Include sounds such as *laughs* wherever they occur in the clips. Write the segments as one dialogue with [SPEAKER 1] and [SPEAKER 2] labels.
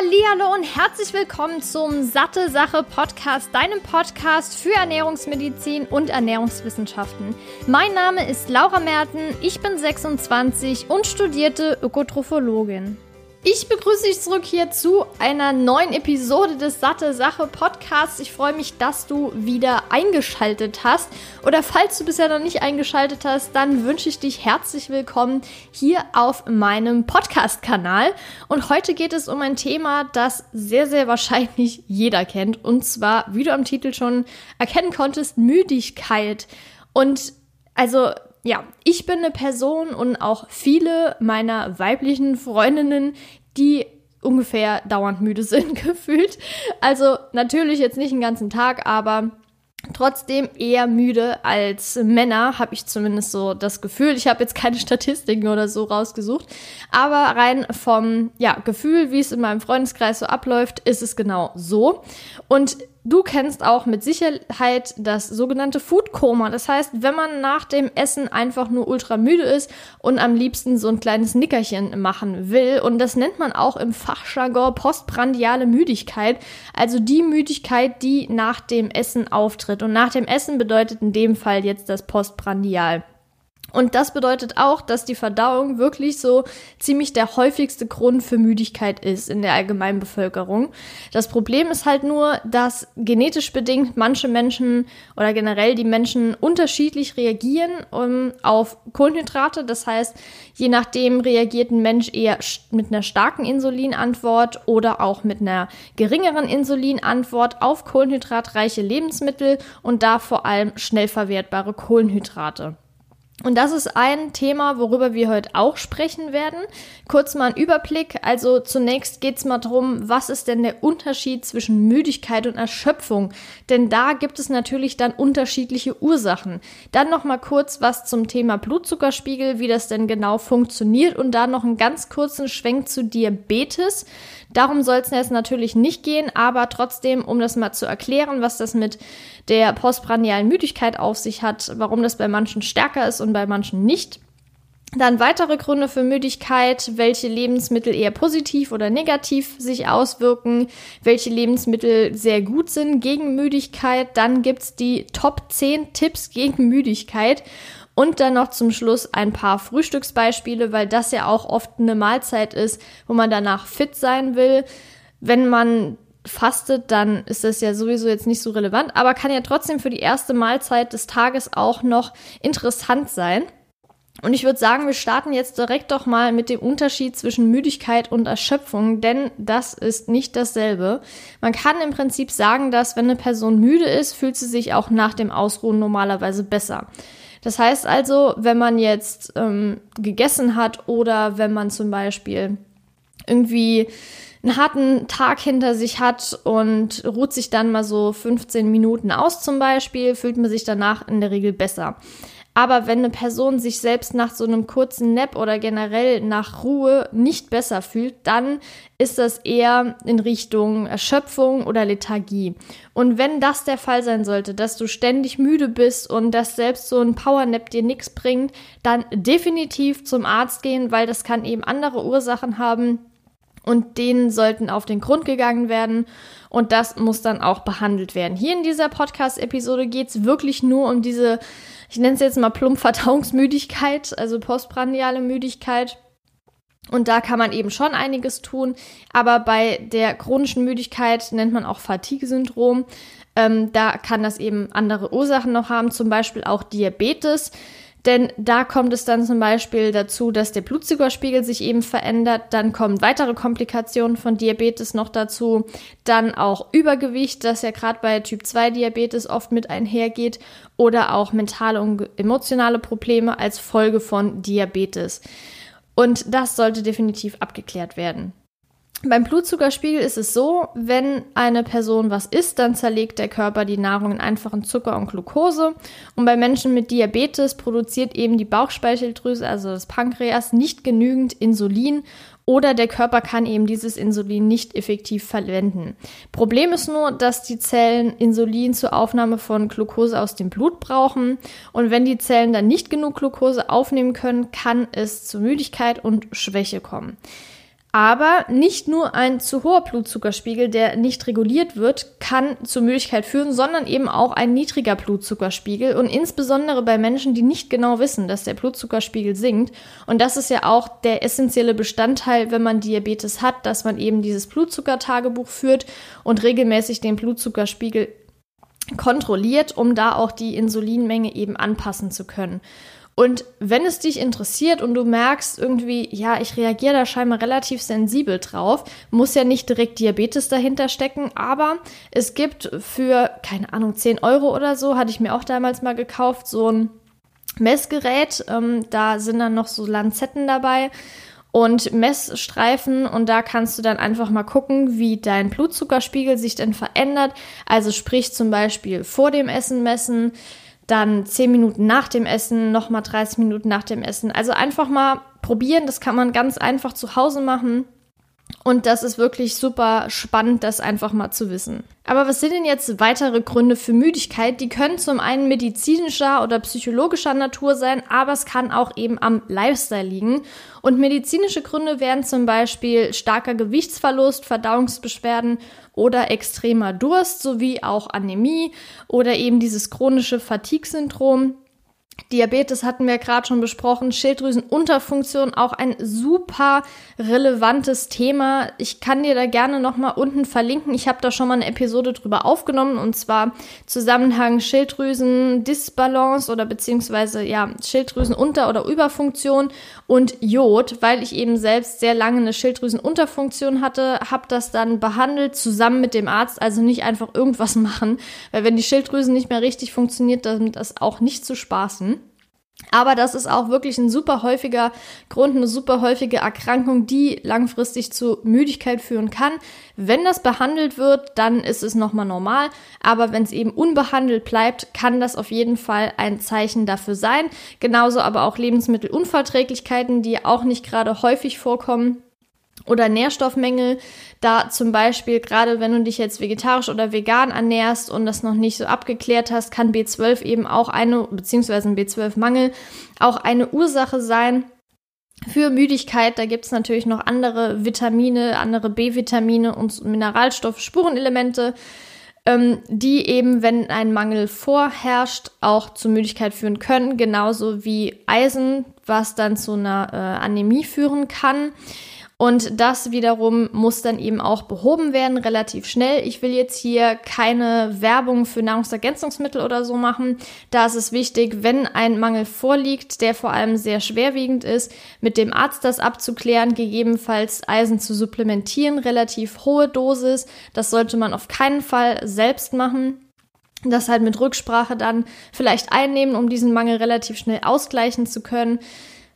[SPEAKER 1] Hallihallo und herzlich willkommen zum Satte Sache Podcast, deinem Podcast für Ernährungsmedizin und Ernährungswissenschaften. Mein Name ist Laura Merten, ich bin 26 und studierte Ökotrophologin. Ich begrüße dich zurück hier zu einer neuen Episode des Satte Sache Podcasts. Ich freue mich, dass du wieder eingeschaltet hast. Oder falls du bisher noch nicht eingeschaltet hast, dann wünsche ich dich herzlich willkommen hier auf meinem Podcast-Kanal. Und heute geht es um ein Thema, das sehr, sehr wahrscheinlich jeder kennt. Und zwar, wie du am Titel schon erkennen konntest, Müdigkeit. Und also ja, ich bin eine Person und auch viele meiner weiblichen Freundinnen, die ungefähr dauernd müde sind, *laughs* gefühlt. Also natürlich jetzt nicht den ganzen Tag, aber trotzdem eher müde als Männer, habe ich zumindest so das Gefühl. Ich habe jetzt keine *laughs* Statistiken oder so rausgesucht, aber rein vom ja, Gefühl, wie es in meinem Freundeskreis so abläuft, ist es genau so. Und Du kennst auch mit Sicherheit das sogenannte Food Coma. Das heißt, wenn man nach dem Essen einfach nur ultra müde ist und am liebsten so ein kleines Nickerchen machen will. Und das nennt man auch im Fachjargon postprandiale Müdigkeit. Also die Müdigkeit, die nach dem Essen auftritt. Und nach dem Essen bedeutet in dem Fall jetzt das Postprandial. Und das bedeutet auch, dass die Verdauung wirklich so ziemlich der häufigste Grund für Müdigkeit ist in der allgemeinen Bevölkerung. Das Problem ist halt nur, dass genetisch bedingt manche Menschen oder generell die Menschen unterschiedlich reagieren um, auf Kohlenhydrate. Das heißt, je nachdem reagiert ein Mensch eher mit einer starken Insulinantwort oder auch mit einer geringeren Insulinantwort auf kohlenhydratreiche Lebensmittel und da vor allem schnell verwertbare Kohlenhydrate. Und das ist ein Thema, worüber wir heute auch sprechen werden. Kurz mal ein Überblick. Also zunächst geht's mal drum, was ist denn der Unterschied zwischen Müdigkeit und Erschöpfung? Denn da gibt es natürlich dann unterschiedliche Ursachen. Dann noch mal kurz was zum Thema Blutzuckerspiegel, wie das denn genau funktioniert und dann noch einen ganz kurzen Schwenk zu Diabetes. Darum soll es jetzt natürlich nicht gehen, aber trotzdem, um das mal zu erklären, was das mit der postprandialen Müdigkeit auf sich hat, warum das bei manchen stärker ist und bei manchen nicht. Dann weitere Gründe für Müdigkeit, welche Lebensmittel eher positiv oder negativ sich auswirken, welche Lebensmittel sehr gut sind gegen Müdigkeit. Dann gibt's die Top 10 Tipps gegen Müdigkeit. Und dann noch zum Schluss ein paar Frühstücksbeispiele, weil das ja auch oft eine Mahlzeit ist, wo man danach fit sein will. Wenn man fastet, dann ist das ja sowieso jetzt nicht so relevant, aber kann ja trotzdem für die erste Mahlzeit des Tages auch noch interessant sein. Und ich würde sagen, wir starten jetzt direkt doch mal mit dem Unterschied zwischen Müdigkeit und Erschöpfung, denn das ist nicht dasselbe. Man kann im Prinzip sagen, dass wenn eine Person müde ist, fühlt sie sich auch nach dem Ausruhen normalerweise besser. Das heißt also, wenn man jetzt ähm, gegessen hat oder wenn man zum Beispiel irgendwie einen harten Tag hinter sich hat und ruht sich dann mal so 15 Minuten aus zum Beispiel, fühlt man sich danach in der Regel besser. Aber wenn eine Person sich selbst nach so einem kurzen Nap oder generell nach Ruhe nicht besser fühlt, dann ist das eher in Richtung Erschöpfung oder Lethargie. Und wenn das der Fall sein sollte, dass du ständig müde bist und dass selbst so ein Powernap dir nichts bringt, dann definitiv zum Arzt gehen, weil das kann eben andere Ursachen haben, und denen sollten auf den Grund gegangen werden und das muss dann auch behandelt werden. Hier in dieser Podcast-Episode geht es wirklich nur um diese ich nenne es jetzt mal plump Verdauungsmüdigkeit, also postprandiale Müdigkeit. Und da kann man eben schon einiges tun. Aber bei der chronischen Müdigkeit nennt man auch Fatigue-Syndrom. Ähm, da kann das eben andere Ursachen noch haben, zum Beispiel auch Diabetes. Denn da kommt es dann zum Beispiel dazu, dass der Blutzuckerspiegel sich eben verändert. Dann kommen weitere Komplikationen von Diabetes noch dazu. Dann auch Übergewicht, das ja gerade bei Typ 2 Diabetes oft mit einhergeht. Oder auch mentale und emotionale Probleme als Folge von Diabetes. Und das sollte definitiv abgeklärt werden. Beim Blutzuckerspiegel ist es so, wenn eine Person was isst, dann zerlegt der Körper die Nahrung in einfachen Zucker und Glucose. Und bei Menschen mit Diabetes produziert eben die Bauchspeicheldrüse, also das Pankreas, nicht genügend Insulin oder der Körper kann eben dieses Insulin nicht effektiv verwenden. Problem ist nur, dass die Zellen Insulin zur Aufnahme von Glucose aus dem Blut brauchen und wenn die Zellen dann nicht genug Glucose aufnehmen können, kann es zu Müdigkeit und Schwäche kommen. Aber nicht nur ein zu hoher Blutzuckerspiegel, der nicht reguliert wird, kann zur Müdigkeit führen, sondern eben auch ein niedriger Blutzuckerspiegel. Und insbesondere bei Menschen, die nicht genau wissen, dass der Blutzuckerspiegel sinkt. Und das ist ja auch der essentielle Bestandteil, wenn man Diabetes hat, dass man eben dieses Blutzuckertagebuch führt und regelmäßig den Blutzuckerspiegel kontrolliert, um da auch die Insulinmenge eben anpassen zu können. Und wenn es dich interessiert und du merkst irgendwie, ja, ich reagiere da scheinbar relativ sensibel drauf, muss ja nicht direkt Diabetes dahinter stecken, aber es gibt für, keine Ahnung, 10 Euro oder so, hatte ich mir auch damals mal gekauft, so ein Messgerät. Ähm, da sind dann noch so Lanzetten dabei und Messstreifen und da kannst du dann einfach mal gucken, wie dein Blutzuckerspiegel sich denn verändert. Also sprich zum Beispiel vor dem Essen messen, dann 10 Minuten nach dem Essen, nochmal 30 Minuten nach dem Essen. Also einfach mal probieren, das kann man ganz einfach zu Hause machen. Und das ist wirklich super spannend, das einfach mal zu wissen. Aber was sind denn jetzt weitere Gründe für Müdigkeit? Die können zum einen medizinischer oder psychologischer Natur sein, aber es kann auch eben am Lifestyle liegen. Und medizinische Gründe wären zum Beispiel starker Gewichtsverlust, Verdauungsbeschwerden oder extremer Durst sowie auch Anämie oder eben dieses chronische Fatigue-Syndrom. Diabetes hatten wir gerade schon besprochen, Schilddrüsenunterfunktion auch ein super relevantes Thema. Ich kann dir da gerne noch mal unten verlinken. Ich habe da schon mal eine Episode drüber aufgenommen und zwar Zusammenhang Schilddrüsen-Disbalance oder beziehungsweise ja Schilddrüsenunter- oder Überfunktion und Jod, weil ich eben selbst sehr lange eine Schilddrüsenunterfunktion hatte, habe das dann behandelt zusammen mit dem Arzt, also nicht einfach irgendwas machen, weil wenn die Schilddrüse nicht mehr richtig funktioniert, dann das auch nicht zu spaßen. Aber das ist auch wirklich ein super häufiger Grund, eine super häufige Erkrankung, die langfristig zu Müdigkeit führen kann. Wenn das behandelt wird, dann ist es nochmal normal. Aber wenn es eben unbehandelt bleibt, kann das auf jeden Fall ein Zeichen dafür sein. Genauso aber auch Lebensmittelunverträglichkeiten, die auch nicht gerade häufig vorkommen oder Nährstoffmängel. Da zum Beispiel, gerade wenn du dich jetzt vegetarisch oder vegan ernährst und das noch nicht so abgeklärt hast, kann B12 eben auch eine, beziehungsweise ein B12-Mangel, auch eine Ursache sein. Für Müdigkeit, da gibt es natürlich noch andere Vitamine, andere B-Vitamine und Mineralstoffe, Spurenelemente, ähm, die eben, wenn ein Mangel vorherrscht, auch zu Müdigkeit führen können, genauso wie Eisen, was dann zu einer äh, Anämie führen kann. Und das wiederum muss dann eben auch behoben werden, relativ schnell. Ich will jetzt hier keine Werbung für Nahrungsergänzungsmittel oder so machen. Da ist es wichtig, wenn ein Mangel vorliegt, der vor allem sehr schwerwiegend ist, mit dem Arzt das abzuklären, gegebenenfalls Eisen zu supplementieren, relativ hohe Dosis. Das sollte man auf keinen Fall selbst machen das halt mit Rücksprache dann vielleicht einnehmen, um diesen Mangel relativ schnell ausgleichen zu können,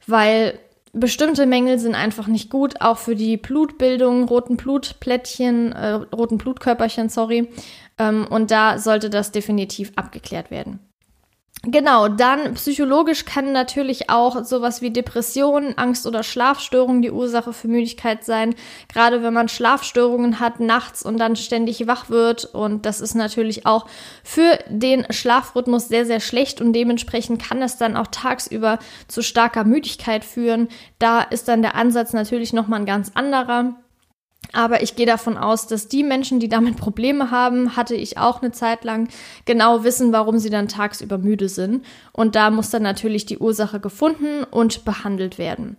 [SPEAKER 1] weil bestimmte Mängel sind einfach nicht gut, auch für die Blutbildung, roten Blutplättchen, äh, roten Blutkörperchen, sorry. Ähm, und da sollte das definitiv abgeklärt werden. Genau, dann psychologisch kann natürlich auch sowas wie Depressionen, Angst oder Schlafstörungen die Ursache für Müdigkeit sein. Gerade wenn man Schlafstörungen hat nachts und dann ständig wach wird. Und das ist natürlich auch für den Schlafrhythmus sehr, sehr schlecht und dementsprechend kann es dann auch tagsüber zu starker Müdigkeit führen. Da ist dann der Ansatz natürlich nochmal ein ganz anderer. Aber ich gehe davon aus, dass die Menschen, die damit Probleme haben, hatte ich auch eine Zeit lang, genau wissen, warum sie dann tagsüber müde sind. Und da muss dann natürlich die Ursache gefunden und behandelt werden.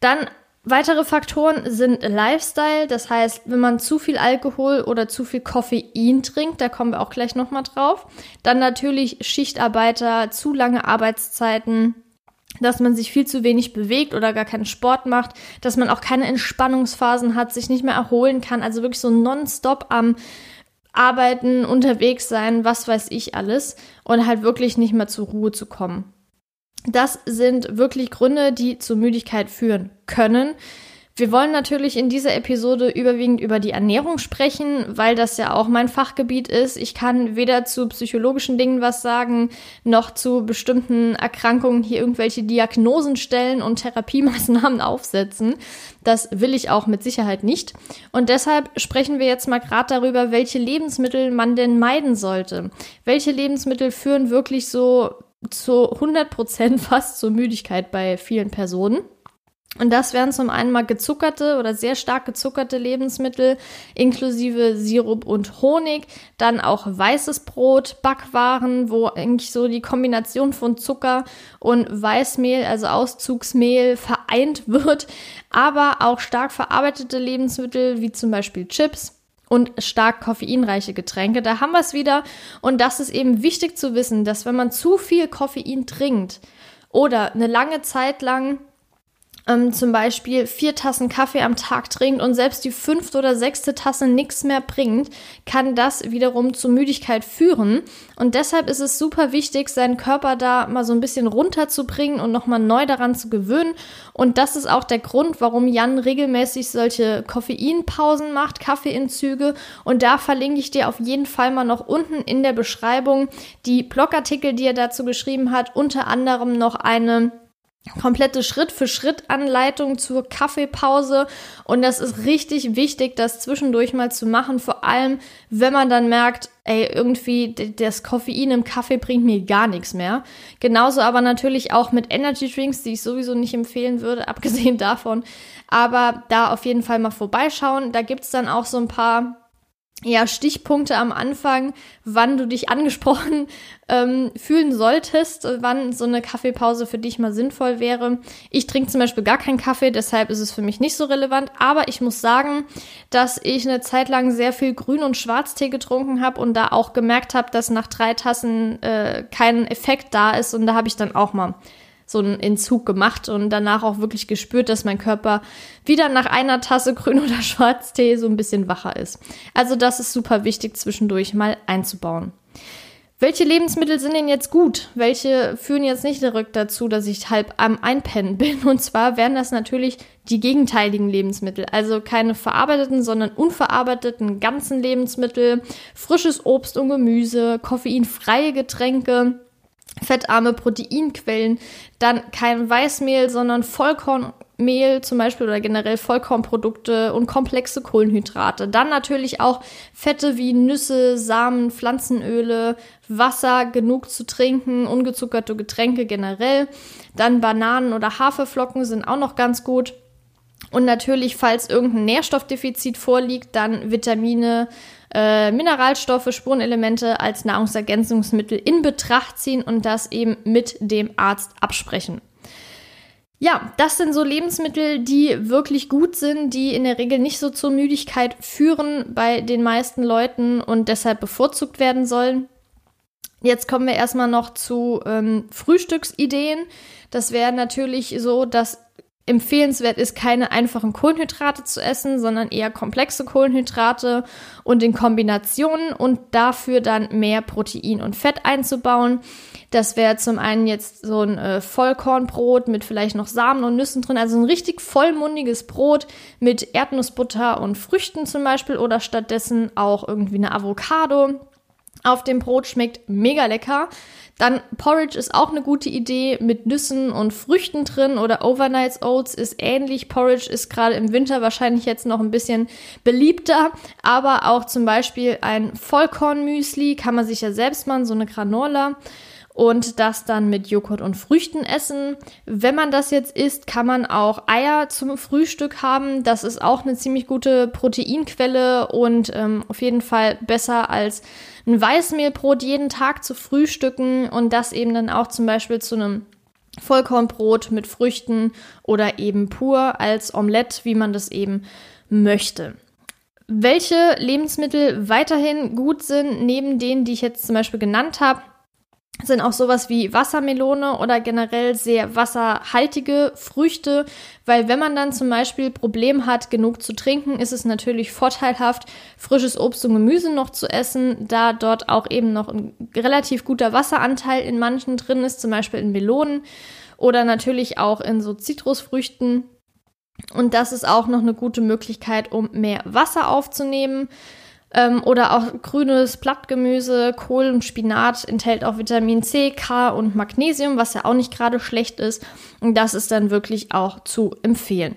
[SPEAKER 1] Dann weitere Faktoren sind Lifestyle. Das heißt, wenn man zu viel Alkohol oder zu viel Koffein trinkt, da kommen wir auch gleich nochmal drauf. Dann natürlich Schichtarbeiter, zu lange Arbeitszeiten, dass man sich viel zu wenig bewegt oder gar keinen Sport macht, dass man auch keine Entspannungsphasen hat, sich nicht mehr erholen kann, also wirklich so nonstop am Arbeiten, unterwegs sein, was weiß ich alles und halt wirklich nicht mehr zur Ruhe zu kommen. Das sind wirklich Gründe, die zur Müdigkeit führen können. Wir wollen natürlich in dieser Episode überwiegend über die Ernährung sprechen, weil das ja auch mein Fachgebiet ist. Ich kann weder zu psychologischen Dingen was sagen, noch zu bestimmten Erkrankungen hier irgendwelche Diagnosen stellen und Therapiemaßnahmen *laughs* aufsetzen. Das will ich auch mit Sicherheit nicht. Und deshalb sprechen wir jetzt mal gerade darüber, welche Lebensmittel man denn meiden sollte. Welche Lebensmittel führen wirklich so zu 100 Prozent fast zur Müdigkeit bei vielen Personen. Und das wären zum einen mal gezuckerte oder sehr stark gezuckerte Lebensmittel inklusive Sirup und Honig, dann auch weißes Brot, Backwaren, wo eigentlich so die Kombination von Zucker und Weißmehl, also Auszugsmehl, vereint *laughs* wird, aber auch stark verarbeitete Lebensmittel wie zum Beispiel Chips, und stark koffeinreiche Getränke. Da haben wir es wieder. Und das ist eben wichtig zu wissen, dass wenn man zu viel Koffein trinkt oder eine lange Zeit lang ähm, zum Beispiel vier Tassen Kaffee am Tag trinkt und selbst die fünfte oder sechste Tasse nichts mehr bringt, kann das wiederum zu Müdigkeit führen. Und deshalb ist es super wichtig, seinen Körper da mal so ein bisschen runterzubringen und nochmal neu daran zu gewöhnen. Und das ist auch der Grund, warum Jan regelmäßig solche Koffeinpausen macht, Kaffeeinzüge. Und da verlinke ich dir auf jeden Fall mal noch unten in der Beschreibung die Blogartikel, die er dazu geschrieben hat, unter anderem noch eine komplette Schritt-für-Schritt-Anleitung zur Kaffeepause. Und das ist richtig wichtig, das zwischendurch mal zu machen. Vor allem, wenn man dann merkt, ey, irgendwie das Koffein im Kaffee bringt mir gar nichts mehr. Genauso aber natürlich auch mit Energy Drinks, die ich sowieso nicht empfehlen würde, *laughs* abgesehen davon. Aber da auf jeden Fall mal vorbeischauen. Da gibt's dann auch so ein paar ja, Stichpunkte am Anfang, wann du dich angesprochen ähm, fühlen solltest, wann so eine Kaffeepause für dich mal sinnvoll wäre. Ich trinke zum Beispiel gar keinen Kaffee, deshalb ist es für mich nicht so relevant. Aber ich muss sagen, dass ich eine Zeit lang sehr viel Grün- und Schwarztee getrunken habe und da auch gemerkt habe, dass nach drei Tassen äh, kein Effekt da ist. Und da habe ich dann auch mal so einen Entzug gemacht und danach auch wirklich gespürt, dass mein Körper wieder nach einer Tasse *laughs* Grün- oder Schwarztee so ein bisschen wacher ist. Also das ist super wichtig zwischendurch mal einzubauen. Welche Lebensmittel sind denn jetzt gut? Welche führen jetzt nicht direkt dazu, dass ich halb am Einpennen bin? Und zwar wären das natürlich die gegenteiligen Lebensmittel. Also keine verarbeiteten, sondern unverarbeiteten ganzen Lebensmittel, frisches Obst und Gemüse, koffeinfreie Getränke, fettarme Proteinquellen, dann kein Weißmehl, sondern Vollkornmehl zum Beispiel oder generell Vollkornprodukte und komplexe Kohlenhydrate. Dann natürlich auch Fette wie Nüsse, Samen, Pflanzenöle, Wasser genug zu trinken, ungezuckerte Getränke generell. Dann Bananen oder Haferflocken sind auch noch ganz gut. Und natürlich, falls irgendein Nährstoffdefizit vorliegt, dann Vitamine, äh, Mineralstoffe, Spurenelemente als Nahrungsergänzungsmittel in Betracht ziehen und das eben mit dem Arzt absprechen. Ja, das sind so Lebensmittel, die wirklich gut sind, die in der Regel nicht so zur Müdigkeit führen bei den meisten Leuten und deshalb bevorzugt werden sollen. Jetzt kommen wir erstmal noch zu ähm, Frühstücksideen. Das wäre natürlich so, dass empfehlenswert ist, keine einfachen Kohlenhydrate zu essen, sondern eher komplexe Kohlenhydrate und in Kombinationen und dafür dann mehr Protein und Fett einzubauen. Das wäre zum einen jetzt so ein äh, Vollkornbrot mit vielleicht noch Samen und Nüssen drin, also ein richtig vollmundiges Brot mit Erdnussbutter und Früchten zum Beispiel oder stattdessen auch irgendwie eine Avocado. Auf dem Brot schmeckt mega lecker. Dann Porridge ist auch eine gute Idee mit Nüssen und Früchten drin oder Overnight Oats ist ähnlich. Porridge ist gerade im Winter wahrscheinlich jetzt noch ein bisschen beliebter, aber auch zum Beispiel ein Vollkornmüsli kann man sich ja selbst machen, so eine Granola und das dann mit Joghurt und Früchten essen. Wenn man das jetzt isst, kann man auch Eier zum Frühstück haben. Das ist auch eine ziemlich gute Proteinquelle und ähm, auf jeden Fall besser als ein Weißmehlbrot jeden Tag zu frühstücken und das eben dann auch zum Beispiel zu einem Vollkornbrot mit Früchten oder eben pur als Omelette, wie man das eben möchte. Welche Lebensmittel weiterhin gut sind, neben denen, die ich jetzt zum Beispiel genannt habe, sind auch sowas wie Wassermelone oder generell sehr wasserhaltige Früchte, weil wenn man dann zum Beispiel Problem hat, genug zu trinken, ist es natürlich vorteilhaft, frisches Obst und Gemüse noch zu essen, da dort auch eben noch ein relativ guter Wasseranteil in manchen drin ist, zum Beispiel in Melonen oder natürlich auch in so Zitrusfrüchten. Und das ist auch noch eine gute Möglichkeit, um mehr Wasser aufzunehmen. Ähm, oder auch grünes Blattgemüse, Kohl und Spinat enthält auch Vitamin C, K und Magnesium, was ja auch nicht gerade schlecht ist. Und das ist dann wirklich auch zu empfehlen.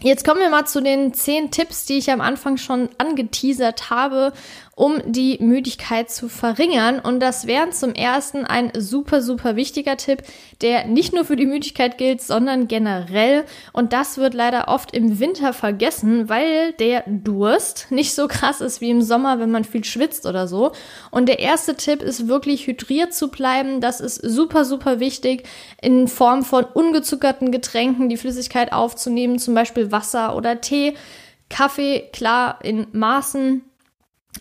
[SPEAKER 1] Jetzt kommen wir mal zu den zehn Tipps, die ich am Anfang schon angeteasert habe. Um die Müdigkeit zu verringern. Und das wäre zum ersten ein super, super wichtiger Tipp, der nicht nur für die Müdigkeit gilt, sondern generell. Und das wird leider oft im Winter vergessen, weil der Durst nicht so krass ist wie im Sommer, wenn man viel schwitzt oder so. Und der erste Tipp ist wirklich hydriert zu bleiben. Das ist super, super wichtig in Form von ungezuckerten Getränken, die Flüssigkeit aufzunehmen, zum Beispiel Wasser oder Tee. Kaffee, klar, in Maßen.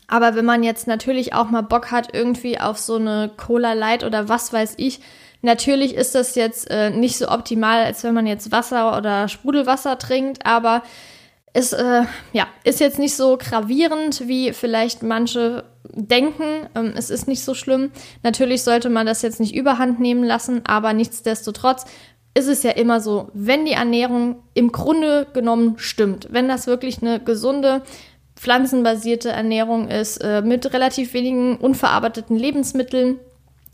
[SPEAKER 1] Aber wenn man jetzt natürlich auch mal Bock hat, irgendwie auf so eine Cola Light oder was weiß ich, natürlich ist das jetzt äh, nicht so optimal, als wenn man jetzt Wasser oder Sprudelwasser trinkt, aber es äh, ja, ist jetzt nicht so gravierend, wie vielleicht manche denken. Ähm, es ist nicht so schlimm. Natürlich sollte man das jetzt nicht überhand nehmen lassen, aber nichtsdestotrotz ist es ja immer so, wenn die Ernährung im Grunde genommen stimmt, wenn das wirklich eine gesunde, pflanzenbasierte Ernährung ist, äh, mit relativ wenigen unverarbeiteten Lebensmitteln,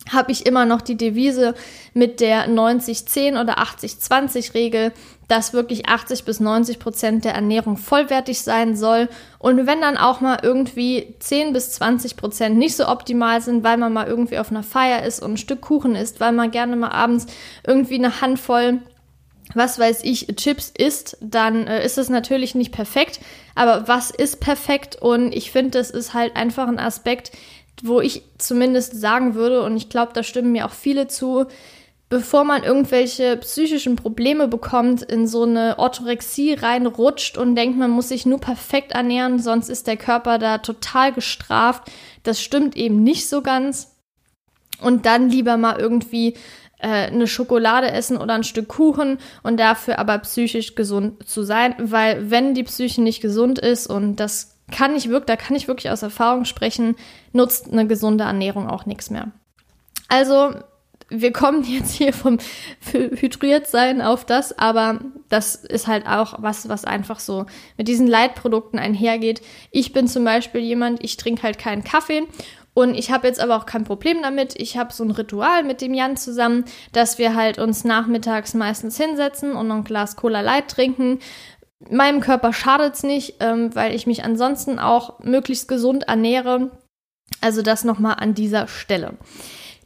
[SPEAKER 1] habe ich immer noch die Devise mit der 90-10 oder 80-20-Regel, dass wirklich 80 bis 90 Prozent der Ernährung vollwertig sein soll. Und wenn dann auch mal irgendwie 10 bis 20 Prozent nicht so optimal sind, weil man mal irgendwie auf einer Feier ist und ein Stück Kuchen isst, weil man gerne mal abends irgendwie eine Handvoll was weiß ich, Chips isst, dann äh, ist es natürlich nicht perfekt. Aber was ist perfekt? Und ich finde, das ist halt einfach ein Aspekt, wo ich zumindest sagen würde, und ich glaube, da stimmen mir auch viele zu, bevor man irgendwelche psychischen Probleme bekommt, in so eine Orthorexie reinrutscht und denkt, man muss sich nur perfekt ernähren, sonst ist der Körper da total gestraft. Das stimmt eben nicht so ganz. Und dann lieber mal irgendwie eine Schokolade essen oder ein Stück Kuchen und dafür aber psychisch gesund zu sein, weil wenn die Psyche nicht gesund ist und das kann ich wirklich, da kann ich wirklich aus Erfahrung sprechen, nutzt eine gesunde Ernährung auch nichts mehr. Also wir kommen jetzt hier vom Hydriertsein auf das, aber das ist halt auch was, was einfach so mit diesen Leitprodukten einhergeht. Ich bin zum Beispiel jemand, ich trinke halt keinen Kaffee und ich habe jetzt aber auch kein Problem damit. Ich habe so ein Ritual mit dem Jan zusammen, dass wir halt uns nachmittags meistens hinsetzen und noch ein Glas Cola Light trinken. Meinem Körper schadet es nicht, ähm, weil ich mich ansonsten auch möglichst gesund ernähre. Also das nochmal an dieser Stelle.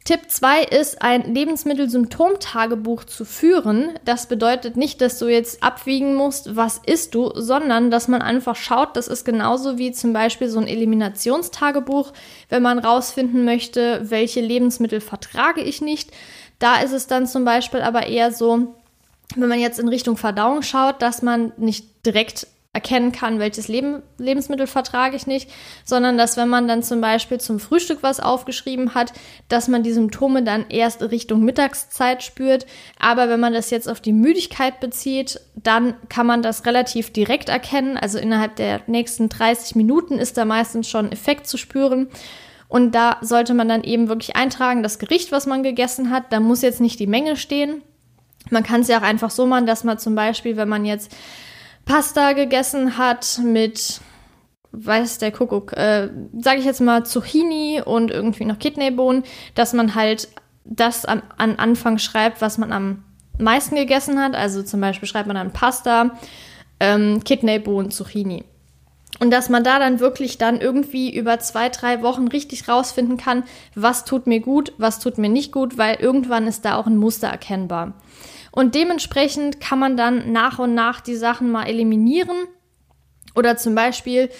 [SPEAKER 1] Tipp 2 ist, ein Lebensmittelsymptomtagebuch zu führen. Das bedeutet nicht, dass du jetzt abwiegen musst, was isst du, sondern dass man einfach schaut, das ist genauso wie zum Beispiel so ein Eliminationstagebuch, wenn man rausfinden möchte, welche Lebensmittel vertrage ich nicht. Da ist es dann zum Beispiel aber eher so, wenn man jetzt in Richtung Verdauung schaut, dass man nicht direkt erkennen kann, welches Leben, Lebensmittel vertrage ich nicht, sondern dass wenn man dann zum Beispiel zum Frühstück was aufgeschrieben hat, dass man die Symptome dann erst Richtung Mittagszeit spürt. Aber wenn man das jetzt auf die Müdigkeit bezieht, dann kann man das relativ direkt erkennen. Also innerhalb der nächsten 30 Minuten ist da meistens schon Effekt zu spüren. Und da sollte man dann eben wirklich eintragen, das Gericht, was man gegessen hat. Da muss jetzt nicht die Menge stehen. Man kann es ja auch einfach so machen, dass man zum Beispiel, wenn man jetzt Pasta gegessen hat mit, weiß der Kuckuck, äh, sage ich jetzt mal Zucchini und irgendwie noch Kidneybohnen, dass man halt das an, an Anfang schreibt, was man am meisten gegessen hat. Also zum Beispiel schreibt man dann Pasta, ähm, Kidneybohnen, Zucchini. Und dass man da dann wirklich dann irgendwie über zwei, drei Wochen richtig rausfinden kann, was tut mir gut, was tut mir nicht gut, weil irgendwann ist da auch ein Muster erkennbar. Und dementsprechend kann man dann nach und nach die Sachen mal eliminieren. Oder zum Beispiel,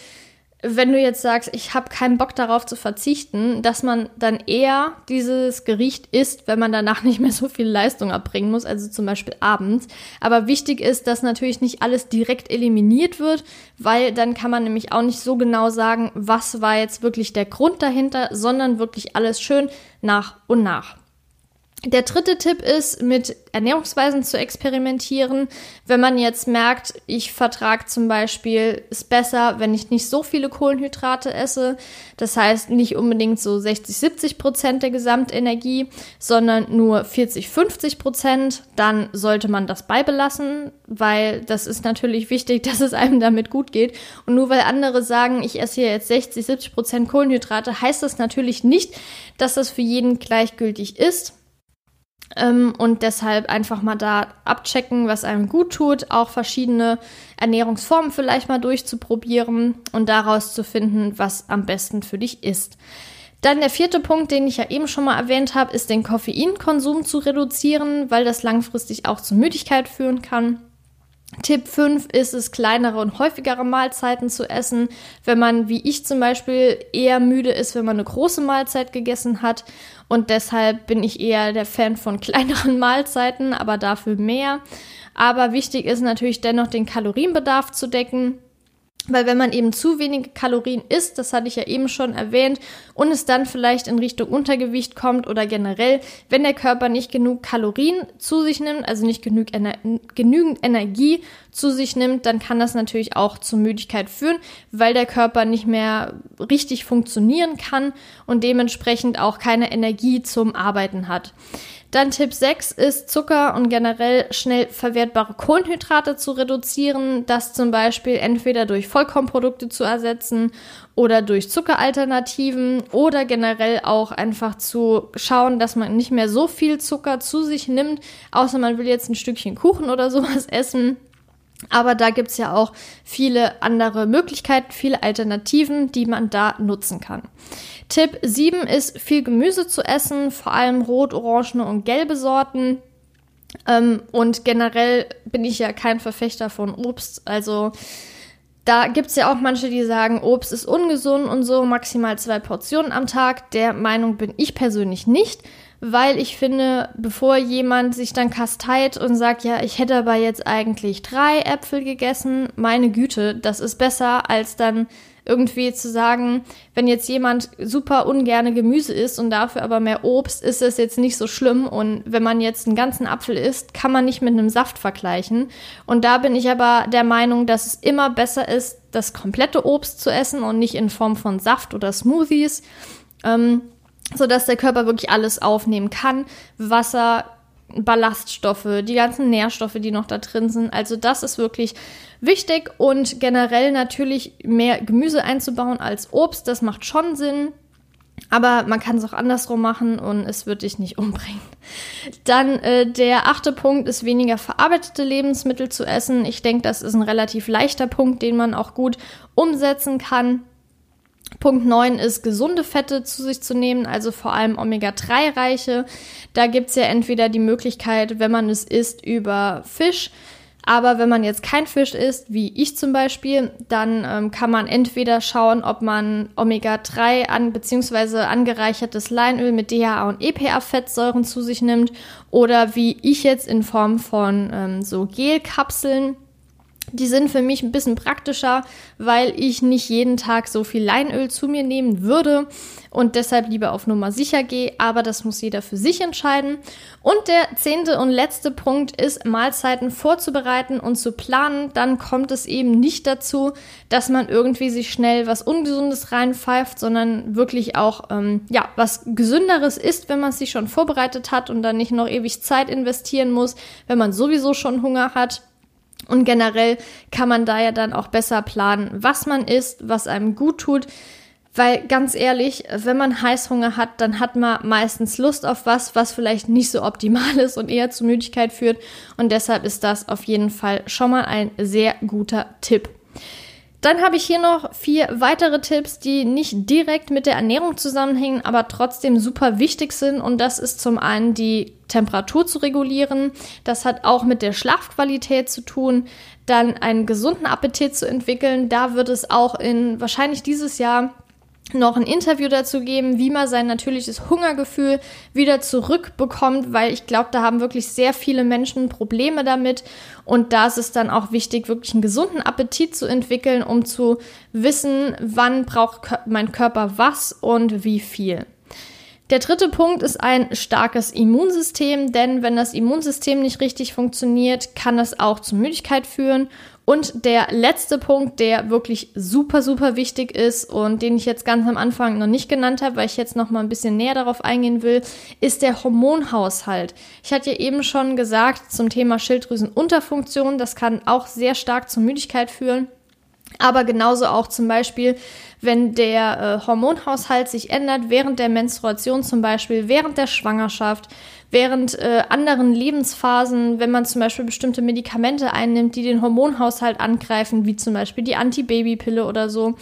[SPEAKER 1] wenn du jetzt sagst, ich habe keinen Bock darauf zu verzichten, dass man dann eher dieses Gericht isst, wenn man danach *laughs* nicht mehr so viel Leistung erbringen muss, also zum Beispiel abends. Aber wichtig ist, dass natürlich nicht alles direkt eliminiert wird, weil dann kann man nämlich auch nicht so genau sagen, was war jetzt wirklich der Grund dahinter, sondern wirklich alles schön nach und nach. Der dritte Tipp ist, mit Ernährungsweisen zu experimentieren. Wenn man jetzt merkt, ich vertrage zum Beispiel es besser, wenn ich nicht so viele Kohlenhydrate esse. Das heißt nicht unbedingt so 60, 70 Prozent der Gesamtenergie, sondern nur 40, 50 Prozent. Dann sollte man das beibelassen, weil das ist natürlich wichtig, *laughs* dass es einem damit gut geht. Und nur weil andere sagen, ich esse hier jetzt 60, 70 Prozent Kohlenhydrate, heißt das natürlich nicht, dass das für jeden gleichgültig ist. Ähm, und deshalb einfach mal da abchecken, was einem gut tut, auch verschiedene Ernährungsformen vielleicht mal durchzuprobieren und daraus zu finden, was am besten für dich ist. Dann der vierte Punkt, den ich ja eben schon mal erwähnt habe, ist den Koffeinkonsum zu reduzieren, weil das langfristig auch zu Müdigkeit führen kann. Tipp 5 ist es, kleinere und häufigere Mahlzeiten zu essen. Wenn man, wie ich zum Beispiel, eher müde ist, wenn man eine große Mahlzeit gegessen hat. Und deshalb bin ich eher der Fan von *laughs* kleineren Mahlzeiten, aber dafür mehr. Aber wichtig ist natürlich dennoch, den Kalorienbedarf zu decken. Weil wenn man eben zu wenige Kalorien isst, das hatte ich ja eben schon erwähnt, und es dann vielleicht in Richtung Untergewicht kommt oder generell, wenn der Körper nicht genug Kalorien zu sich nimmt, also nicht genug Ener genügend Energie zu sich nimmt, dann kann das natürlich auch zur Müdigkeit führen, weil der Körper nicht mehr richtig funktionieren kann und dementsprechend auch keine Energie zum Arbeiten hat. Dann Tipp 6 ist Zucker und generell schnell verwertbare Kohlenhydrate zu reduzieren. Das zum Beispiel entweder durch Vollkornprodukte zu ersetzen oder durch Zuckeralternativen oder generell auch einfach zu schauen, dass man nicht mehr so viel Zucker zu sich nimmt, außer man will jetzt ein Stückchen Kuchen oder sowas *laughs* essen. Aber da gibt's ja auch viele andere Möglichkeiten, viele Alternativen, die man da nutzen kann. Tipp 7 ist viel Gemüse zu essen, vor allem rot, orangene und gelbe Sorten. Ähm, und generell bin ich ja kein Verfechter von Obst. Also da gibt es ja auch manche, die sagen, Obst ist ungesund und so, maximal zwei Portionen am Tag. Der Meinung bin ich persönlich nicht, weil ich finde, bevor jemand sich dann kasteit und sagt, ja, ich hätte aber jetzt eigentlich drei Äpfel gegessen, meine Güte, das ist besser als dann irgendwie zu sagen, wenn jetzt jemand super ungerne Gemüse isst und dafür aber mehr Obst, ist es jetzt nicht so schlimm. Und wenn man jetzt einen ganzen Apfel isst, kann man nicht mit einem Saft vergleichen. Und da bin ich aber der Meinung, dass es immer besser ist, das komplette Obst zu essen und nicht in Form von Saft oder Smoothies. Ähm, so dass der Körper wirklich alles aufnehmen kann. Wasser, Ballaststoffe, die ganzen Nährstoffe, die noch da drin sind. Also das ist wirklich wichtig und generell natürlich mehr Gemüse einzubauen als Obst, das macht schon Sinn. Aber man kann es auch andersrum machen und es wird dich nicht *laughs* umbringen. Dann äh, der achte Punkt ist weniger verarbeitete Lebensmittel zu essen. Ich denke, das ist ein relativ leichter Punkt, den man auch gut umsetzen kann. Punkt 9 ist, gesunde Fette zu sich zu nehmen, also vor allem Omega-3-reiche. Da gibt es ja entweder die Möglichkeit, wenn man es isst, über Fisch. Aber wenn man jetzt kein Fisch isst, wie ich zum Beispiel, dann ähm, kann man entweder schauen, ob man Omega-3 an bzw. angereichertes Leinöl mit DHA und EPA-Fettsäuren zu sich nimmt oder wie ich jetzt in Form von ähm, so Gelkapseln die sind für mich ein bisschen praktischer, weil ich nicht jeden Tag so viel Leinöl zu mir nehmen würde und deshalb lieber auf Nummer sicher gehe. Aber das muss jeder für sich entscheiden. Und der zehnte und letzte Punkt ist, Mahlzeiten vorzubereiten und zu planen. Dann kommt es eben nicht dazu, dass man irgendwie sich schnell was Ungesundes reinpfeift, sondern wirklich auch ähm, ja was Gesünderes ist, wenn man sich schon vorbereitet hat und dann nicht noch ewig Zeit investieren muss, wenn man sowieso schon Hunger hat. Und generell kann man da ja dann auch besser planen, was man isst, was einem gut tut. Weil ganz ehrlich, wenn man Heißhunger hat, dann hat man meistens Lust auf was, was vielleicht nicht so optimal *laughs* ist und eher zu Müdigkeit führt. Und deshalb ist das auf jeden Fall schon mal ein sehr guter Tipp. Dann habe ich hier noch vier weitere Tipps, die nicht direkt mit der Ernährung zusammenhängen, aber trotzdem super wichtig sind. Und das ist zum einen die Temperatur zu regulieren. Das hat auch mit der Schlafqualität zu tun. Dann einen gesunden Appetit zu entwickeln. Da wird es auch in wahrscheinlich dieses Jahr noch ein Interview dazu geben, wie man sein natürliches Hungergefühl wieder zurückbekommt, weil ich glaube, da haben wirklich sehr viele Menschen Probleme damit. Und da ist es dann auch wichtig, wirklich einen gesunden Appetit zu entwickeln, um zu wissen, wann braucht mein Körper was und wie viel. Der dritte Punkt ist ein starkes Immunsystem, denn wenn das Immunsystem nicht richtig funktioniert, kann das auch zu Müdigkeit führen und der letzte Punkt, der wirklich super, super wichtig ist und den ich jetzt ganz am Anfang noch nicht genannt habe, weil ich jetzt noch mal ein bisschen näher darauf eingehen will, ist der Hormonhaushalt. Ich hatte ja eben schon gesagt zum Thema Schilddrüsenunterfunktion, das kann auch sehr stark zur Müdigkeit führen. Aber genauso auch zum Beispiel, wenn der äh, Hormonhaushalt sich ändert während der Menstruation zum Beispiel, während der Schwangerschaft, während äh, anderen Lebensphasen, wenn man zum Beispiel bestimmte Medikamente einnimmt, die den Hormonhaushalt angreifen, wie zum Beispiel die Antibabypille oder so.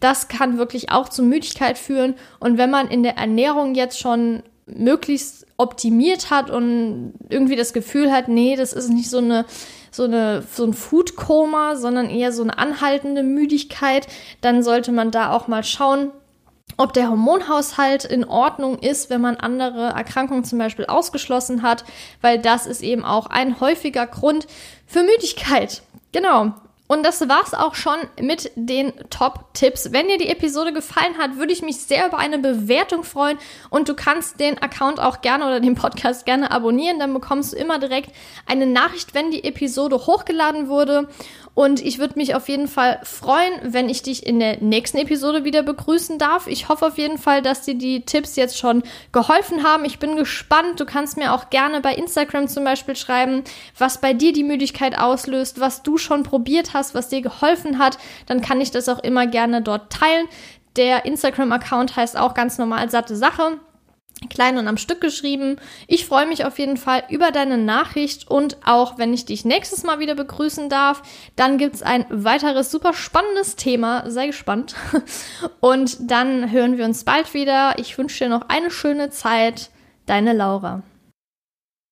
[SPEAKER 1] Das kann wirklich auch zu Müdigkeit führen. Und wenn man in der Ernährung jetzt schon möglichst optimiert hat und irgendwie das Gefühl hat, nee, das ist nicht so eine so, eine, so ein Foodkoma, sondern eher so eine anhaltende Müdigkeit, dann sollte man da auch mal schauen, ob der Hormonhaushalt in Ordnung ist, wenn man andere Erkrankungen zum Beispiel ausgeschlossen hat, weil das ist eben auch ein häufiger Grund für Müdigkeit. Genau. Und das war's auch schon mit den Top-Tipps. Wenn dir die Episode gefallen hat, würde ich mich sehr über eine Bewertung freuen und du kannst den Account auch gerne oder den Podcast gerne abonnieren. Dann bekommst du immer direkt eine Nachricht, wenn die Episode hochgeladen wurde. Und ich würde mich auf jeden Fall freuen, wenn ich dich in der nächsten Episode wieder begrüßen darf. Ich hoffe auf jeden Fall, dass dir die Tipps jetzt schon geholfen haben. Ich bin gespannt. Du kannst mir auch gerne bei Instagram zum Beispiel schreiben, was bei dir die Müdigkeit auslöst, was du schon probiert hast, was dir geholfen hat. Dann kann ich das auch immer gerne dort teilen. Der Instagram-Account heißt auch ganz normal satte Sache klein und am Stück geschrieben. Ich freue mich auf jeden Fall über deine Nachricht und auch wenn ich dich nächstes Mal wieder begrüßen darf, dann gibt es ein weiteres super spannendes Thema. Sei gespannt. *laughs* Und dann hören wir uns bald wieder. Ich wünsche dir noch eine schöne Zeit. Deine Laura.